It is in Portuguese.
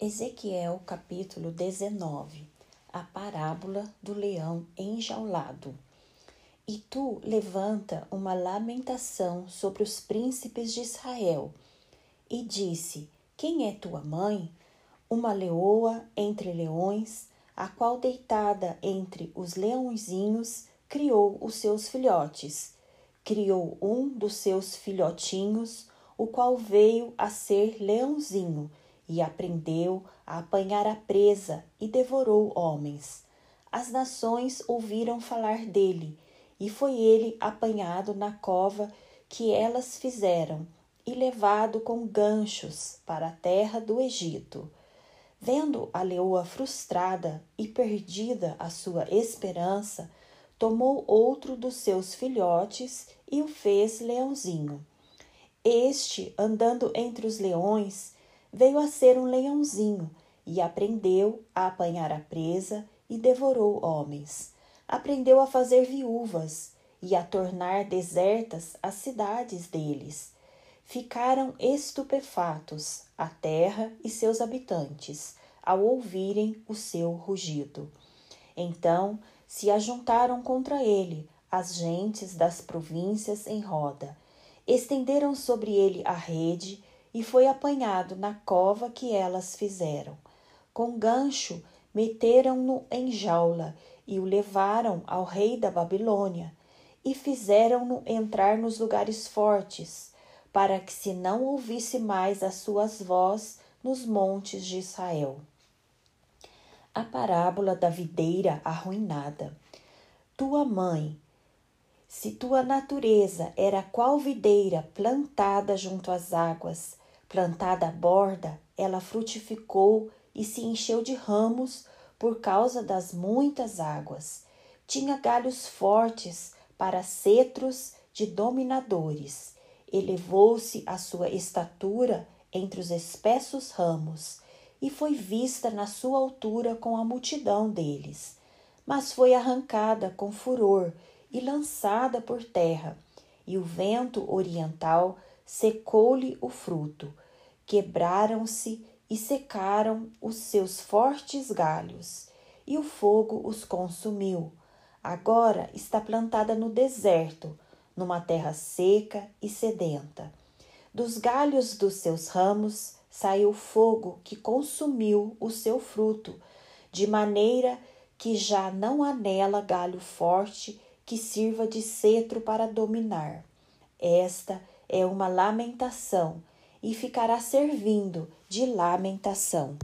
Ezequiel capítulo 19 A parábola do leão enjaulado. E tu levanta uma lamentação sobre os príncipes de Israel. E disse: Quem é tua mãe? Uma leoa entre leões, a qual deitada entre os leõezinhos criou os seus filhotes. Criou um dos seus filhotinhos, o qual veio a ser leãozinho e aprendeu a apanhar a presa e devorou homens. As nações ouviram falar dele, e foi ele apanhado na cova que elas fizeram e levado com ganchos para a terra do Egito. Vendo a leoa frustrada e perdida a sua esperança, tomou outro dos seus filhotes e o fez leãozinho. Este, andando entre os leões, veio a ser um leãozinho e aprendeu a apanhar a presa e devorou homens. Aprendeu a fazer viúvas e a tornar desertas as cidades deles. Ficaram estupefatos a terra e seus habitantes ao ouvirem o seu rugido. Então se ajuntaram contra ele as gentes das províncias em roda, estenderam sobre ele a rede e foi apanhado na cova que elas fizeram. Com gancho meteram-no em jaula e o levaram ao rei da Babilônia e fizeram-no entrar nos lugares fortes, para que se não ouvisse mais as suas vozes nos montes de Israel. A parábola da videira arruinada. Tua mãe, se tua natureza era qual videira plantada junto às águas, Plantada à borda, ela frutificou e se encheu de ramos por causa das muitas águas. Tinha galhos fortes para cetros de dominadores. Elevou-se a sua estatura entre os espessos ramos e foi vista na sua altura com a multidão deles. Mas foi arrancada com furor e lançada por terra, e o vento oriental secou-lhe o fruto quebraram-se e secaram os seus fortes galhos, e o fogo os consumiu. Agora está plantada no deserto, numa terra seca e sedenta. Dos galhos dos seus ramos saiu fogo que consumiu o seu fruto, de maneira que já não há nela galho forte que sirva de cetro para dominar. Esta é uma lamentação e ficará servindo de lamentação.